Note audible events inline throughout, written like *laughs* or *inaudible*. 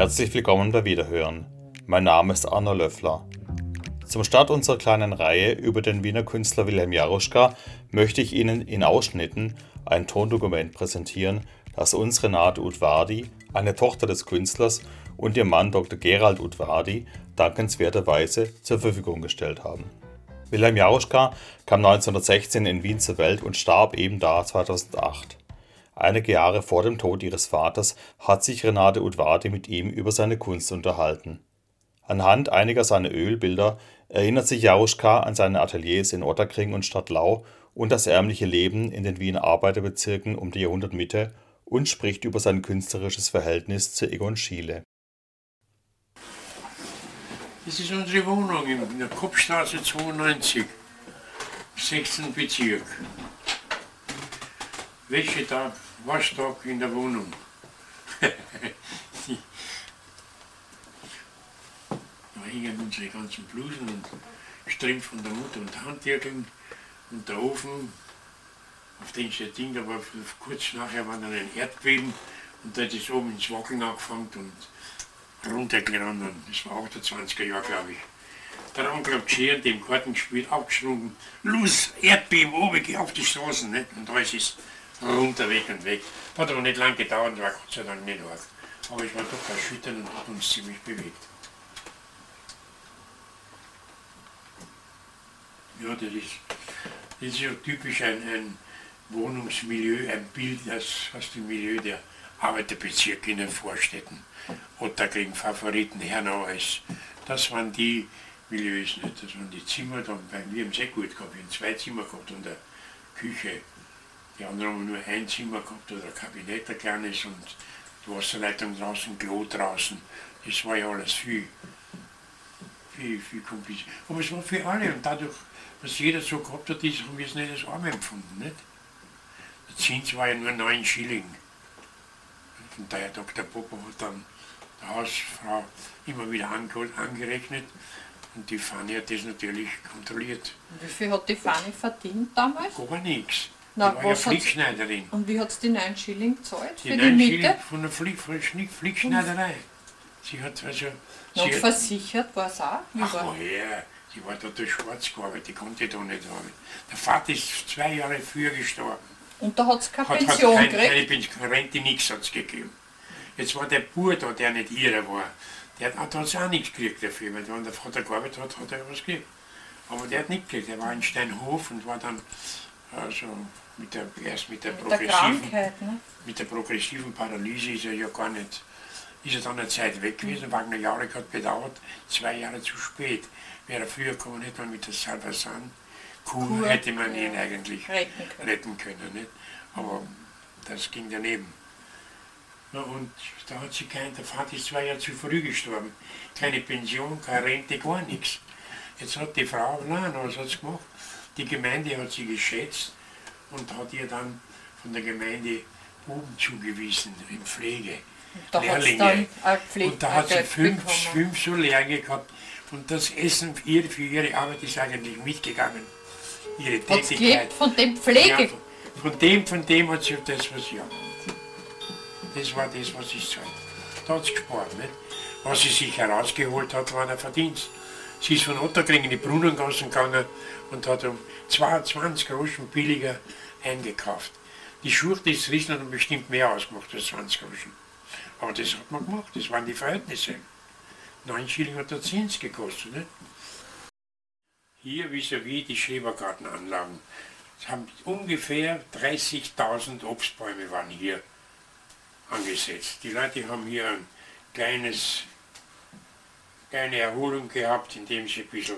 Herzlich willkommen bei Wiederhören. Mein Name ist Arno Löffler. Zum Start unserer kleinen Reihe über den Wiener Künstler Wilhelm Jaruschka möchte ich Ihnen in Ausschnitten ein Tondokument präsentieren, das uns Renate Udvardi, eine Tochter des Künstlers, und ihr Mann Dr. Gerald Udvardi dankenswerterweise zur Verfügung gestellt haben. Wilhelm Jaruschka kam 1916 in Wien zur Welt und starb eben da 2008. Einige Jahre vor dem Tod ihres Vaters hat sich Renate Udvardi mit ihm über seine Kunst unterhalten. Anhand einiger seiner Ölbilder erinnert sich Jaruschka an seine Ateliers in Otterkring und Stadtlau und das ärmliche Leben in den Wiener Arbeiterbezirken um die Jahrhundertmitte und spricht über sein künstlerisches Verhältnis zu Egon Schiele. Das ist unsere Wohnung in der Kopfstraße 92, 16. Bezirk. Wäschetag, Waschtag in der Wohnung. *laughs* da hängen unsere ganzen Blusen und Strümpfe von der Mutter und Handjägeln und der Ofen, auf den steht Ding, da war kurz nachher war dann ein Erdbeben und da hat es oben ins Wackeln angefangen und runtergerannt. Das war 28er Jahr, glaube ich. Der Onkel hat schön dem Karten gespielt, abgeschrunken. Los, Erdbeben, oben, geh auf die Straßen. Nicht? Und alles ist runter, weg und weg. Hat aber nicht lange gedauert, war Gott sei Dank nicht arg. Aber ich war doch erschüttert und hat uns ziemlich bewegt. Ja, das ist, das ist ja typisch ein, ein Wohnungsmilieu, ein Bild das aus dem Milieu der Arbeiterbezirke in den Vorstädten. Otterkring, Favoriten, Hernau, das waren die Milieus, nicht? das waren die Zimmer, dann, bei mir haben es eh gut gehabt, wir haben zwei Zimmer gehabt und eine Küche. Die anderen haben nur ein Zimmer gehabt oder ein Kabinett, ein kleines und die Wasserleitung draußen, Klo draußen. Das war ja alles viel, viel, viel kompliziert. Aber es war für alle und dadurch, was jeder so gehabt hat, ist, haben wir es nicht als arm empfunden. Nicht? Der Zins war ja nur 9 Schilling. Und der Herr Dr. Popper hat dann der Hausfrau immer wieder angerechnet und die Fanny hat das natürlich kontrolliert. Und wie viel hat die Fanny verdient damals? Gar nichts. Na, war was Flickschneiderin. Und wie hat sie die 9 Schilling gezahlt Die für die Miete? Von der Flick, von der Flickschneiderei. Sie hat also. Und Sie, versichert war es auch? Wie ach war- woher? Die war da durch schwarz gearbeitet, die konnte da nicht arbeiten. Der Vater ist zwei Jahre früher gestorben. Und da hat sie keine Hat, hat Pension keine, gekriegt? keine Pension, Rente, nichts hat es gegeben. Jetzt war der Bub da, der nicht ihrer war. Der hat, hat auch nichts gekriegt dafür, weil wenn der Vater gearbeitet hat, hat er was gekriegt. Aber der hat nicht gekriegt, der war in Steinhof und war dann also mit der, erst mit der Mit der progressiven Krankheit, ne? mit der progressiven Paralyse ist er ja gar nicht, ist er dann eine Zeit weg gewesen. Wagner Jauregg hat bedauert, zwei Jahre zu spät. Wäre er früher gekommen, hätte man mit der Salvasan Kur, hätte man ja. ihn eigentlich Retten können. retten können. Nicht? Aber das ging daneben. Na, und da hat sie kein, der Vater ist zwei Jahre zu früh gestorben. Keine Pension, keine Rente, gar nichts. Jetzt hat die Frau, nein, was hat sie gemacht? Die Gemeinde hat sie geschätzt und hat ihr dann von der Gemeinde Buben zugewiesen in Pflege. Da sie Lehrlinge. Und da hat sie fünf, bekommen. fünf so Lehrlinge gehabt. Und das Essen für ihre, für ihre Arbeit ist eigentlich mitgegangen. Ihre sie Tätigkeit. von dem Pflege? Ja, von dem, von dem hat sie das, was ja. Das war das, was ich zahlt. Da hat sie gespart. Nicht? Was sie sich herausgeholt hat, war der Verdienst. Sie ist von Otterkring in die Brunnengassen gegangen und hat um 22 Groschen billiger eingekauft. Die Schurte ist Riesen hat bestimmt mehr ausgemacht als 20 Groschen. Aber das hat man gemacht, das waren die Verhältnisse. 9 Schilling hat der Zins gekostet. Nicht? Hier vis-à-vis die Schrebergartenanlagen. Es haben ungefähr 30.000 Obstbäume waren hier angesetzt. Die Leute haben hier ein kleines, kleine Erholung gehabt, indem sie ein bisschen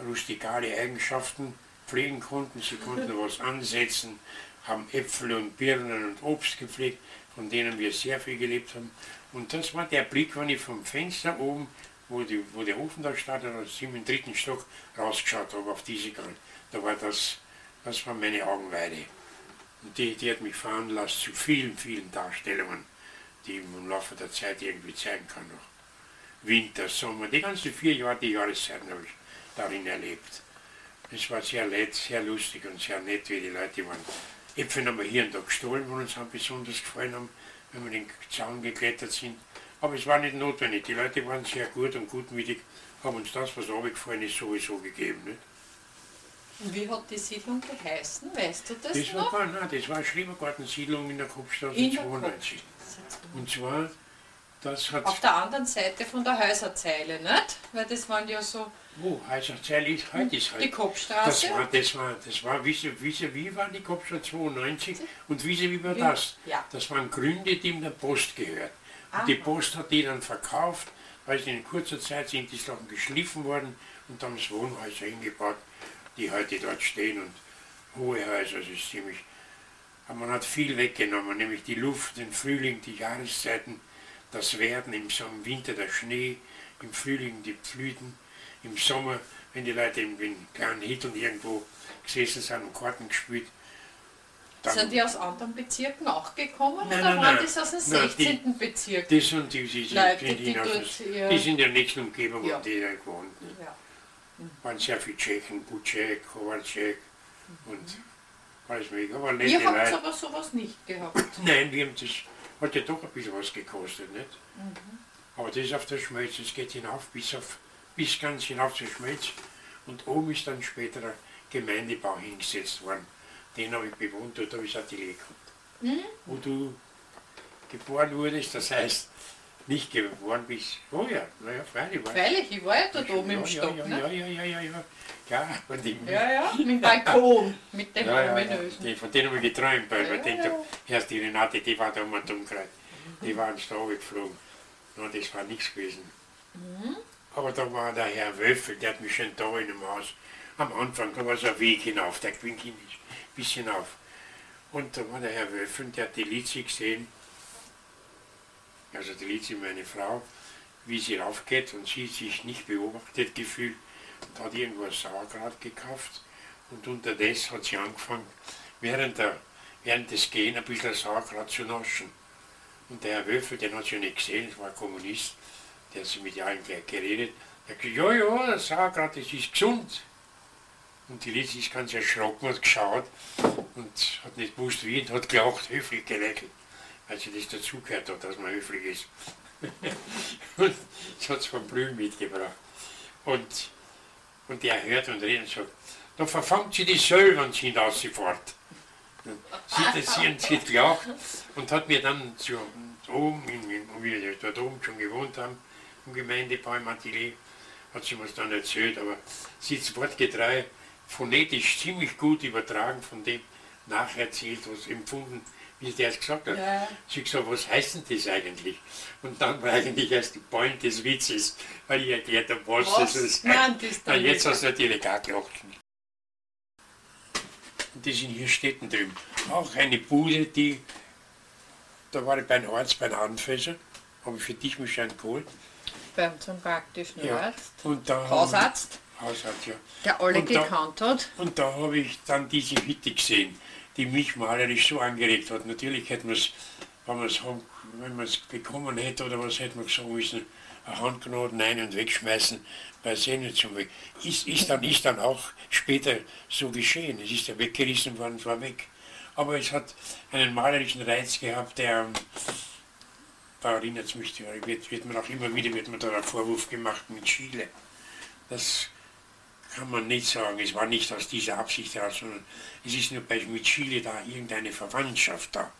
rustikale Eigenschaften pflegen konnten. Sie konnten was ansetzen, haben Äpfel und Birnen und Obst gepflegt, von denen wir sehr viel gelebt haben. Und das war der Blick, wenn ich vom Fenster oben, wo, die, wo der Ofen da stand, oder im dritten Stock rausgeschaut habe auf diese Grund. Da war das, das war meine Augenweide. Und die, die hat mich veranlasst zu vielen, vielen Darstellungen, die ich im Laufe der Zeit irgendwie zeigen kann noch. Winter, Sommer, die ganzen vier Jahre, die Jahreszeiten habe ich darin erlebt. Es war sehr nett, sehr lustig und sehr nett, wie die Leute waren. Äpfel haben wir hier und da gestohlen, wo uns haben besonders gefallen haben, wenn wir den Zaun geklettert sind. Aber es war nicht notwendig. Die Leute waren sehr gut und gutmütig, haben uns das, was runtergefallen ist, sowieso gegeben. Nicht? Und wie hat die Siedlung geheißen? Weißt du das, Das war, noch? gar, nein, das war eine Schrebergartensiedlung in der Kopfstraße In der 92. Und zwar. Auf der anderen Seite von der Häuserzeile, nicht? Weil das waren ja so Wo? Heißerzeil ist, heute ist die heute. Das Kopfstraße. war, das war, das war, wie, sie- wie, sie- wie war die Kopfstraße 92 und wie, sie- wie war das? ja. Das waren Gründe, die in der Post gehört. Aha. Und die Post hat die dann verkauft, weil sie in kurzer Zeit sind die Sachen geschliffen worden und haben das Wohnhäuser hingebaut, die heute dort stehen und hohe Häuser, das ist ziemlich. Aber man hat viel weggenommen, nämlich die Luft, den Frühling, die Jahreszeiten, das Werden, im Winter der Schnee, im Frühling die Blüten, im Sommer, wenn die Leute in kleinen Hitteln irgendwo gesessen sind und Karten gespielt. Dann, Sind die aus anderen Bezirken auch gekommen Nein, oder nein, waren nein. das aus dem Nein, die- 16. Bezirk? das und die, die, die, Leute, die, die ja. die sind in der nächsten Umgebung, Ja. die da gewohnt. Ne? Ja. waren sehr viele Tschechen, Butschek, Kowalczyk und alles mögliche. Aber Ihr habt aber sowas nicht gehabt. *laughs* Nein, wir haben das, hat ja doch ein bisschen was gekostet, nicht? Mhm. Aber das ist auf der Schmelz, es geht hinauf bis, auf, bis ganz hinauf zur Schmelz. Und oben ist dann später der Gemeindebau hingesetzt worden. Den habe ich bewohnt, dort habe ich Atelier gehabt. Mhm. Wo du geboren wurdest, das heißt, nicht geboren bist. Oh ja, naja, freilich war Freilich, ich war ja dort oben im ja, Stock. ja, ne? ja, ja, ja, ja, ja. Ja, und die, Ja, ja, mit dem Balkon, mit dem ja, ja, ja. von denen habe ich geträumt, weil Ja, ich denke, ja. erst die Renate, die war da um den Umkreis. Die waren da geflogen. Ja, das war nichts gewesen. Mhm. Aber da war der Herr Wöffel, der hat mich schon da in dem Haus. Am Anfang, da war so ein Weg hinauf, der ging ein bisschen hinauf. Und da war der Herr Wöffel, der hat die Lizi gesehen, also die Lizi, meine Frau, wie sie raufgeht und sie sich nicht beobachtet gefühlt und hat irgendwo ein Sauerkraut gekauft und unterdessen hat sie angefangen, während, der, während des Gehen ein bisschen Sauerkraut zu naschen. Und der Herr Wöffel, den hat sie nicht gesehen, das war ein Kommunist, der hat sie mit allen gleich geredet. Er hat gesagt, ja, ja, das Sauerkraut, das ist gesund. Und die Liz ist ganz erschrocken und geschaut und hat nicht gewusst wie und hat gelacht, höflich gelächelt, weil sie das dazugehört hat, dass man höflich ist. *laughs* und das hat sie vom Blühen mitgebracht. Und, und der hört und redet und sagt, da verfangt sie die sind fort. Sie hat das sie und sie hat gelacht und hat mir dann zu oben, wie wir dort oben schon gewohnt haben, im Gemeindebau im Atelier, hat sie mir das dann erzählt, aber sie ist wortgetreu, phonetisch ziemlich gut übertragen von dem nacherzählt, was empfunden, wie der es gesagt hat. Ja. Sie hat gesagt, was heißt denn das eigentlich? Und dann war eigentlich erst die Point des Witzes, weil ich erklärt habe, was, Was das ist. meint das dann jetzt hast du natürlich auch gelacht. Und die sind hier Städten drüben. Auch eine Bude, die, da war ich bei einem Arzt, bei einem Anfänger, habe ich für dich mich schon geholt. Beim zum praktischen Ja. Arzt. Und da Hausarzt, Hausarzt, ja. der alle Und da- gekannt hat. Und da habe ich dann diese Hütte gesehen, die mich malerisch so angeregt hat. Natürlich hätte man es, wenn man es wenn man es bekommen hätte oder was, hätte man gesagt müssen, eine Handgranaten ein- und wegschmeißen, eh nicht so weg. Ist, ist, dann, ist dann auch später so geschehen. Es ist ja weggerissen worden, es war weg. Aber es hat einen malerischen Reiz gehabt, der, da erinnert es mich, wird, wird man auch immer wieder wird man da einen Vorwurf gemacht mit Chile. Das kann man nicht sagen, es war nicht aus dieser Absicht heraus, sondern es ist nur bei, mit Chile da irgendeine Verwandtschaft da.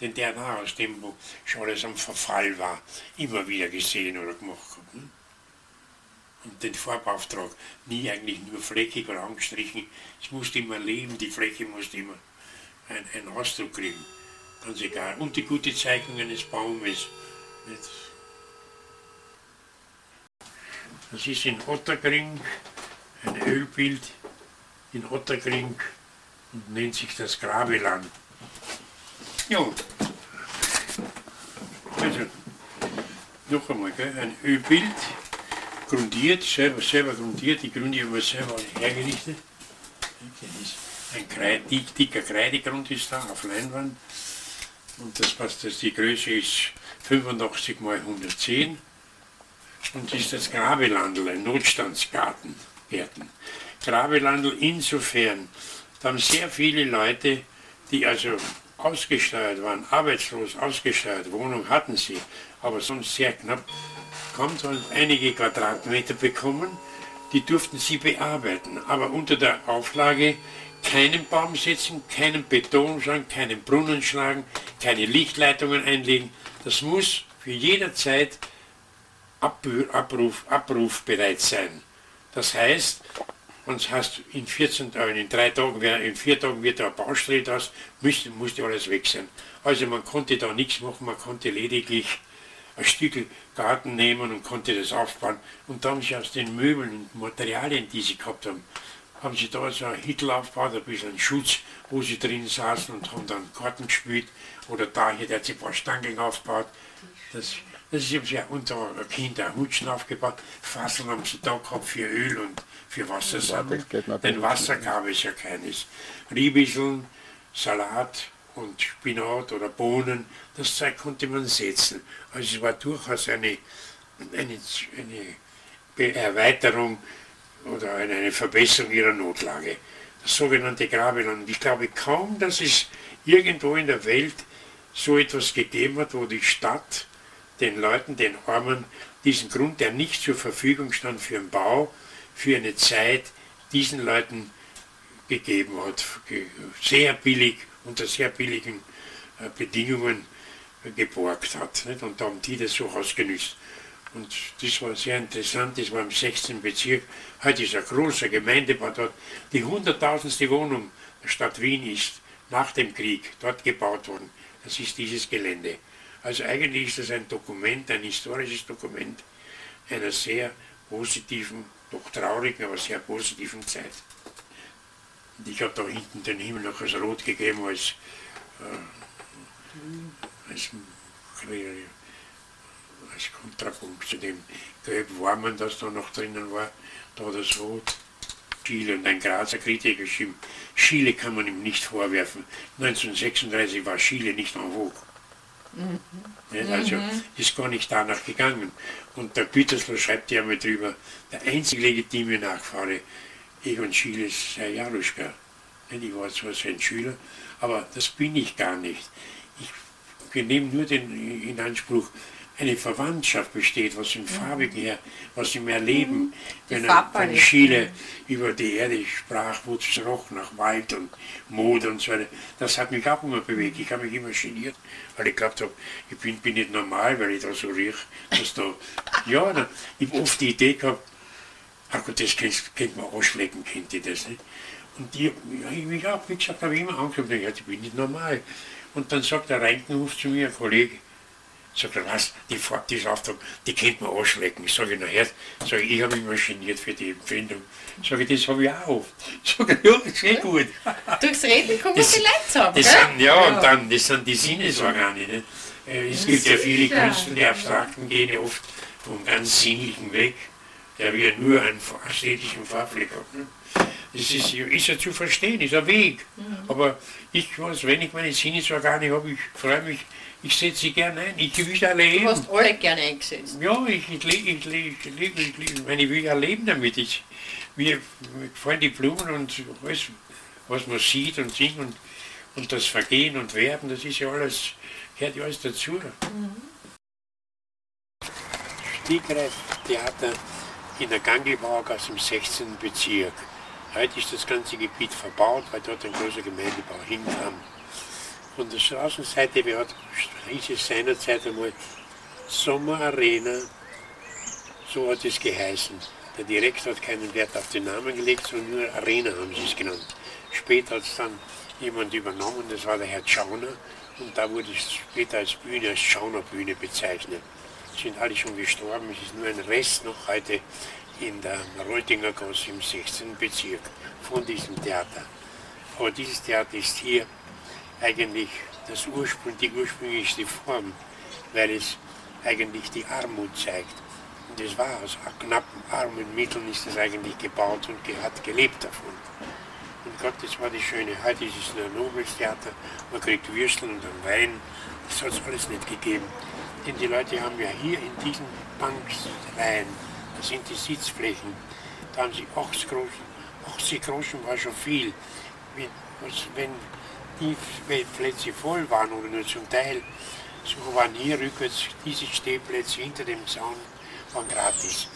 Denn der da, aus dem, wo schon alles am Verfall war, immer wieder gesehen oder gemacht. Ne? Und den Farbauftrag nie eigentlich nur fleckig oder angestrichen. Es musste immer leben, die Fläche musste immer einen, einen Ausdruck kriegen. Ganz egal. Und die gute Zeichnung eines Baumes. Das ist in Otterkring ein Ölbild in Otterkring und nennt sich das Grabeland. Ja, also noch einmal, gell, ein Ölbild, grundiert, selber, selber grundiert, die Gründe haben wir selber hergerichtet. Ein Kreid, dick, dicker Kreidegrund ist da auf Leinwand und das passt, das, die Größe ist 85 mal 110 und ist das Grabelandl, ein Notstandsgarten. Gärten. Grabelandl insofern, da haben sehr viele Leute, die also ausgesteuert waren, arbeitslos, ausgesteuert, Wohnung hatten sie, aber sonst sehr knapp, kaum so einige Quadratmeter bekommen, die durften sie bearbeiten, aber unter der Auflage, keinen Baum setzen, keinen Beton schlagen, keinen Brunnen schlagen, keine Lichtleitungen einlegen. Das muss für jederzeit Abruf, abrufbereit sein. Das heißt, und hast in 14 Tagen, in drei Tagen, in vier Tagen wird da eine Baustelle das, müsste, musste alles weg sein. Also man konnte da nichts machen, man konnte lediglich ein Stück Garten nehmen und konnte das aufbauen. Und dann haben sie aus den Möbeln und Materialien, die sie gehabt haben, haben sie da so ein Hittel aufgebaut, ein bisschen einen Schutz, wo sie drin saßen und haben dann Karten gespielt. Oder da hier, der hat sich ein paar Stangen aufgebaut. Das, das ist ja unter Kinder Hutschen aufgebaut. Fasseln haben sie da gehabt für Öl und für Wassersammlung. Denn Wasser gab es ja keines. Riebisseln, Salat und Spinat oder Bohnen, das Zeug konnte man setzen. Also es war durchaus eine, eine, eine Erweiterung oder eine Verbesserung ihrer Notlage. Das sogenannte Grabeland. Ich glaube kaum, dass es irgendwo in der Welt so etwas gegeben hat, wo die Stadt den Leuten, den Armen, diesen Grund, der nicht zur Verfügung stand für den Bau, für eine Zeit, diesen Leuten gegeben hat. Sehr billig, unter sehr billigen äh, Bedingungen geborgt hat. Und da haben die das so ausgenützt. Und das war sehr interessant, das war im 16. Bezirk. Heute ist ein großer Gemeindebau dort. Die hunderttausendste Wohnung der Stadt Wien ist nach dem Krieg dort gebaut worden. Das ist dieses Gelände. Also eigentlich ist das ein Dokument, ein historisches Dokument einer sehr positiven, doch traurigen, aber sehr positiven Zeit. Und ich habe da hinten den Himmel noch als Rot gegeben, als, äh, als als Kontrapunkt zu dem Gelb-Warmen, das da noch drinnen war, da das Rot. Chile und ein Grazer Kritiker geschrieben, Chile kann man ihm nicht vorwerfen. 1936 war Chile nicht en vogue. Mhm. Also mhm. ist gar nicht danach gegangen. Und der Gütersloh schreibt ja mal drüber, der einzige legitime Nachfahre Egon Chiles sei Jaruschka. Ich war zwar sein Schüler, aber das bin ich gar nicht. Ich nehme nur den in Anspruch, eine Verwandtschaft besteht, was im Farbigen her, was im Erleben, mhm. wenn, er, wenn Schiele über die Erde sprach, wo es roch nach Wald und Mode und so weiter, das hat mich auch immer bewegt. Ich habe mich immer geniert, weil ich glaubt habe, ich bin, bin nicht normal, weil ich da so riech, dass da, ja, da, ich habe oft die Idee gehabt, ach Gott, das könnte man ausschlecken, könnte ich das nicht. Und die, ja, ich habe, wie gesagt, habe ich immer ja, ich bin nicht normal. Und dann sagt der Reinkenhof zu mir, ein Kollege, Sagt er, was, die, diese Auftrag, die könnte man anschlecken. Ich sage, nachher, sag ich, ich habe mich maschiniert für die Empfindung. Sage ich, das habe ich auch oft. *laughs* Sage ich, ja, das ist eh gut. Durchs Reden kommen die Leute zusammen, das sind, ja, ja, und dann, das sind die Sinnesorgane. Nicht? Äh, es gibt ja viele Künstler, die Abstrakten gehen ja oft vom ganz Sinnlichen weg, der wir nur einen ästhetischen Farbfleck hat. Ne? Das ist, ist ja zu verstehen, ist ein Weg. Mhm. Aber ich weiß, wenn ich meine Sinnesorgane habe, ich freue mich, ich setze sie gerne ein. Ich will erleben. Du hast alle gerne eingesetzt. Ja, ich, ich, ich, ich, ich, ich, ich, ich, meine, ich will erleben damit. Ich, mir, mir gefallen die Blumen und alles, was man sieht und singt und, und das Vergehen und Werden, das ist ja alles, gehört ja alles dazu. Mhm. Stegreif-Theater in der Gangelbauer aus dem 16. Bezirk. Heute ist das ganze Gebiet verbaut, weil dort ein großer Gemeindebau hinkam von der Straßenseite, hatten, hieß es seinerzeit einmal Sommerarena, so hat es geheißen. Der Direktor hat keinen Wert auf den Namen gelegt, sondern nur Arena haben sie es genannt. Später hat es dann jemand übernommen, das war der Herr Schauner, und da wurde es später als Bühne, als Schaunerbühne bezeichnet. Sind alle schon gestorben, es ist nur ein Rest noch heute in der Reutinger Gasse im 16. Bezirk von diesem Theater. Aber dieses Theater ist hier eigentlich das Ursprung, die ursprünglichste Form, weil es eigentlich die Armut zeigt. Und das war aus knappen armen Mitteln ist das eigentlich gebaut und hat gelebt davon. Und Gott, das war das Schöne. Heute ist es nur ein Nobelstheater, man kriegt Würstel und einen Wein. Das hat es alles nicht gegeben. Denn die Leute haben ja hier in diesen Bankreihen, das sind die Sitzflächen, da haben sie 80 Groschen. 80 Groschen war schon viel. Wenn, die Plätze voll waren oder nur zum Teil, so waren hier rückwärts diese Stehplätze hinter dem Zaun waren gratis.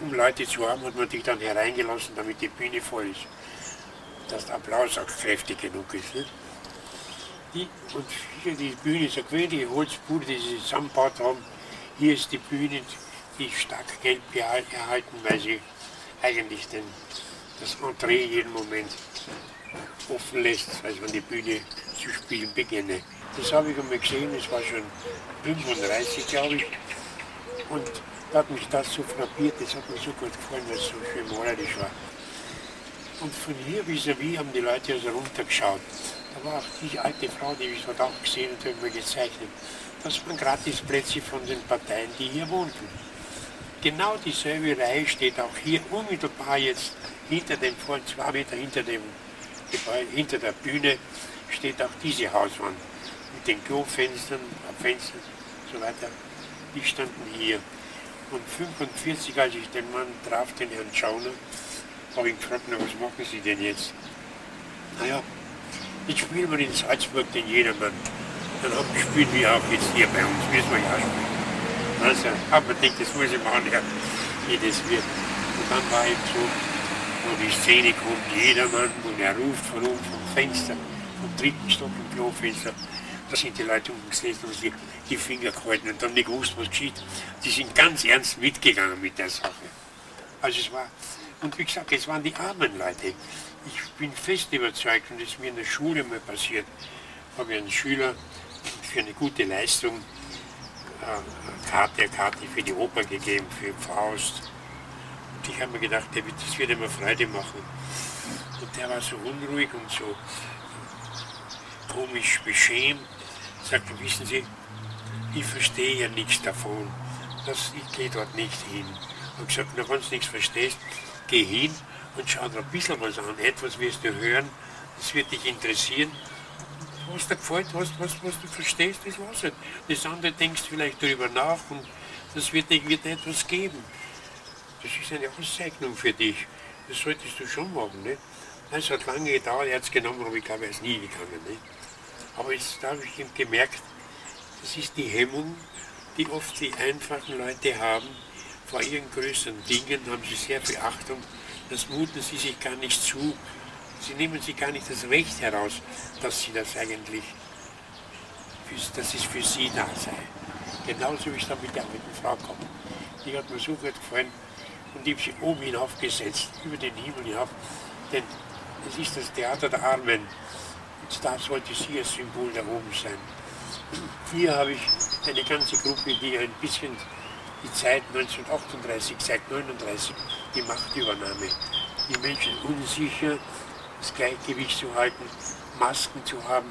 Um Leute zu haben, hat man dich dann hereingelassen, damit die Bühne voll ist. Dass der Applaus auch kräftig genug ist. Nicht? Die, und hier die Bühne ist eine gewöhnliche Holzbude, die sie zusammengebaut haben. Hier ist die Bühne, die stark gelb erhalten, weil sie eigentlich den, das Entree jeden Moment offen lässt, als man die Bühne zu spielen beginne. Das habe ich einmal gesehen, das war schon 35, glaube ich. Und da hat mich das so frappiert, das hat mir so gut gefallen, weil es so schön malerisch war. Und von hier vis-à-vis -vis haben die Leute also runtergeschaut. Da war auch die alte Frau, die ich dort auch gesehen und hat mir gezeichnet. Das waren Gratisplätze von den Parteien, die hier wohnten. Genau dieselbe Reihe steht auch hier unmittelbar jetzt hinter dem, vor zwei Meter hinter dem Gebäude, hinter der Bühne steht auch diese Hauswand mit den Klofenstern, Fenstern und so weiter. Die standen hier. Und 45, als ich den Mann traf, den Herrn Schauner, habe ich gefragt, na, was machen Sie denn jetzt? Naja, jetzt spielen wir in Salzburg den Jedermann. Dann spielen wir auch jetzt hier bei uns, müssen wir ja spielen. Also, aber man denkt, das muss ich machen, ja, wie das wird. Und dann war eben so, wo die Szene kommt, Jedermann, und er ruft von oben vom Fenster, vom dritten Stock im Klofenster, da sind die Leute unten gesessen und die, die Finger gehalten und haben nicht gewusst, was geschieht. Die sind ganz ernst mitgegangen mit der Sache. Also es war, und wie gesagt, es waren die armen Leute. Ich bin fest überzeugt, und das ist mir in der Schule mal passiert, habe ich einen Schüler für eine gute Leistung äh, Karte, Karte für die Oper gegeben, für Faust. Ich habe mir gedacht, das wird immer Freude machen. Und der war so unruhig und so komisch beschämt sagte, wissen Sie, ich verstehe ja nichts davon. Das, ich gehe dort nicht hin. Und gesagt, na, wenn du nichts verstehst, geh hin und schau dir ein bisschen was an. Etwas wirst du hören, das wird dich interessieren. Was dir gefällt, was, was, was du verstehst, das war's nicht. Das andere denkst vielleicht darüber nach und das wird dir wird etwas geben. Das ist eine Auszeichnung für dich. Das solltest du schon machen. Nicht? Es hat lange gedauert, er hat es genommen, aber ich glaube, er ist nie gegangen. Nicht? Aber jetzt habe ich gemerkt, das ist die Hemmung, die oft die einfachen Leute haben. Vor ihren größeren Dingen haben sie sehr viel Achtung. Das muten sie sich gar nicht zu. Sie nehmen sich gar nicht das Recht heraus, dass sie das eigentlich, dass es für sie da sei. Genauso wie ich da mit der alten Frau komme. Die hat mir so gut gefallen und sie oben hinaufgesetzt, über den Himmel hinauf. Denn es ist das Theater der Armen da sollte sie ein Symbol da oben sein. Hier habe ich eine ganze Gruppe, die ein bisschen die Zeit 1938, seit 1939, die Machtübernahme, die Menschen unsicher, das Gleichgewicht zu halten, Masken zu haben,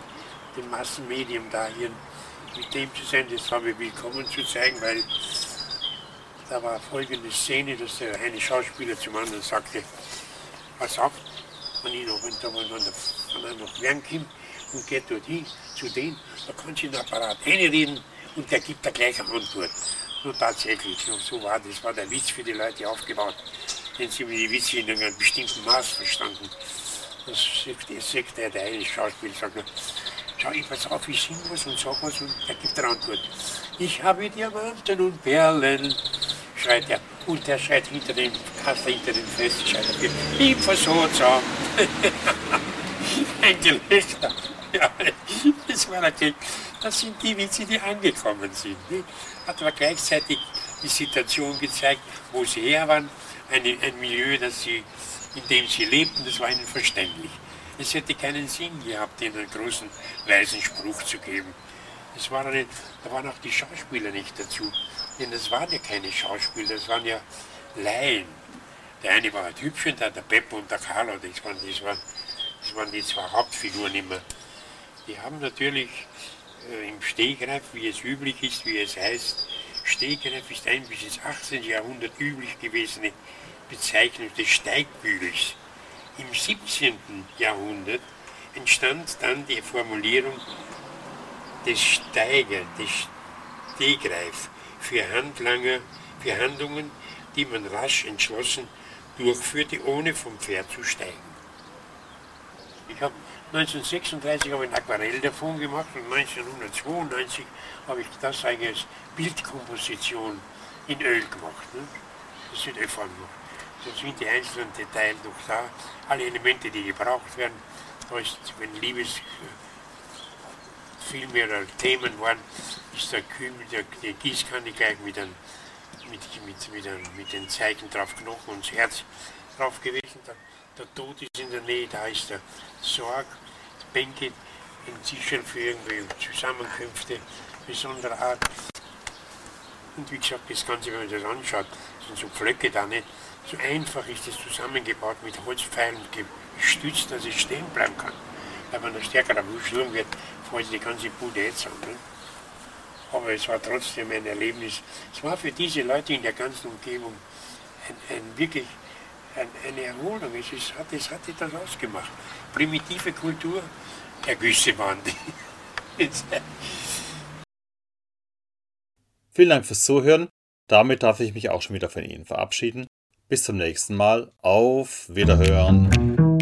dem Massenmedium da hier mit dem zu sein, das war mir willkommen zu zeigen, weil da war folgende Szene, dass der eine Schauspieler zum anderen sagte, pass auf, wenn ich noch, wenn wenn er noch lernen kommt und geht dort hin zu denen, da kann ich in den Apparat reden und der gibt da gleich eine Antwort. Und tatsächlich, so, so war das, war der Witz für die Leute aufgebaut. Denn sie haben die Witze in einem bestimmten Maß verstanden. Das sagt der, der eine Schauspieler, sagt, schau, ich pass auf, ich sing was und sag was und er gibt eine Antwort. Ich habe Diamanten und Perlen, schreit er. Und der schreit hinter dem Kasten, hinter dem Fest, schreit er, ich versuche zusammen. *laughs* Ein Gelächter. Ja, das war natürlich, das sind die Witze, die angekommen sind. Nicht? Hat aber gleichzeitig die Situation gezeigt, wo sie her waren, eine, ein Milieu, das sie, in dem sie lebten, das war ihnen verständlich. Es hätte keinen Sinn gehabt, ihnen einen großen, weisen Spruch zu geben. Es war eine, da waren auch die Schauspieler nicht dazu. Denn das waren ja keine Schauspieler, das waren ja Laien. Der eine war halt hübsch und der, der Beppo und der Carlo, das waren, das waren, das waren die zwei Hauptfiguren immer. Die haben natürlich äh, im Stegreif, wie es üblich ist, wie es heißt, Stegreif ist ein bis ins 18. Jahrhundert üblich gewesene Bezeichnung des Steigbügels. Im 17. Jahrhundert entstand dann die Formulierung des Steiger, des Stegreif für Handlanger, für Handlungen, die man rasch entschlossen durchführte, ohne vom Pferd zu steigen. Ich habe 1936 habe ich ein Aquarell davon gemacht und 1992 habe ich das eigentlich als Bildkomposition in Öl gemacht. Ne? Das sind Öl gemacht. Da sind die einzelnen Details noch da, alle Elemente, die gebraucht werden. Da ist, wenn Liebesfilme oder Themen waren, ist der Kübel, der, die Gießkanne gleich mit, ein, mit, mit, mit, ein, mit den Zeichen drauf, Knochen und das Herz drauf gewesen. Der, der Tod ist in der Nähe, da ist der Sorg, Bänke in Tischen für irgendwelche Zusammenkünfte besonderer Art. Und wie gesagt, das Ganze, wenn man das anschaut, sind so Pflöcke da nicht. So einfach ist es zusammengebaut mit Holzpfeilen gestützt, dass es stehen bleiben kann. Wenn ein stärkerer Sturm wird, fällt die ganze Bude jetzt an. Ne? Aber es war trotzdem ein Erlebnis. Es war für diese Leute in der ganzen Umgebung ein, ein wirklich ein, eine Erholung. Es, ist, hat, es hat das ausgemacht. Primitive Kultur, der Güsse waren die. *laughs* Vielen Dank fürs Zuhören. Damit darf ich mich auch schon wieder von Ihnen verabschieden. Bis zum nächsten Mal. Auf Wiederhören.